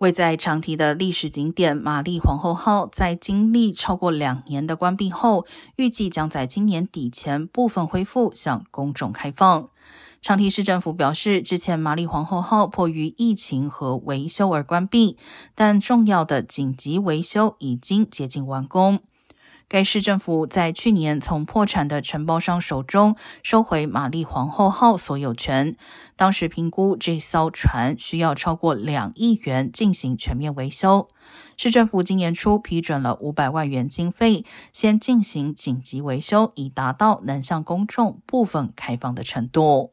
位在长堤的历史景点玛丽皇后号，在经历超过两年的关闭后，预计将在今年底前部分恢复向公众开放。长堤市政府表示，之前玛丽皇后号迫于疫情和维修而关闭，但重要的紧急维修已经接近完工。该市政府在去年从破产的承包商手中收回玛丽皇后号所有权。当时评估这艘船需要超过两亿元进行全面维修。市政府今年初批准了五百万元经费，先进行紧急维修，以达到能向公众部分开放的程度。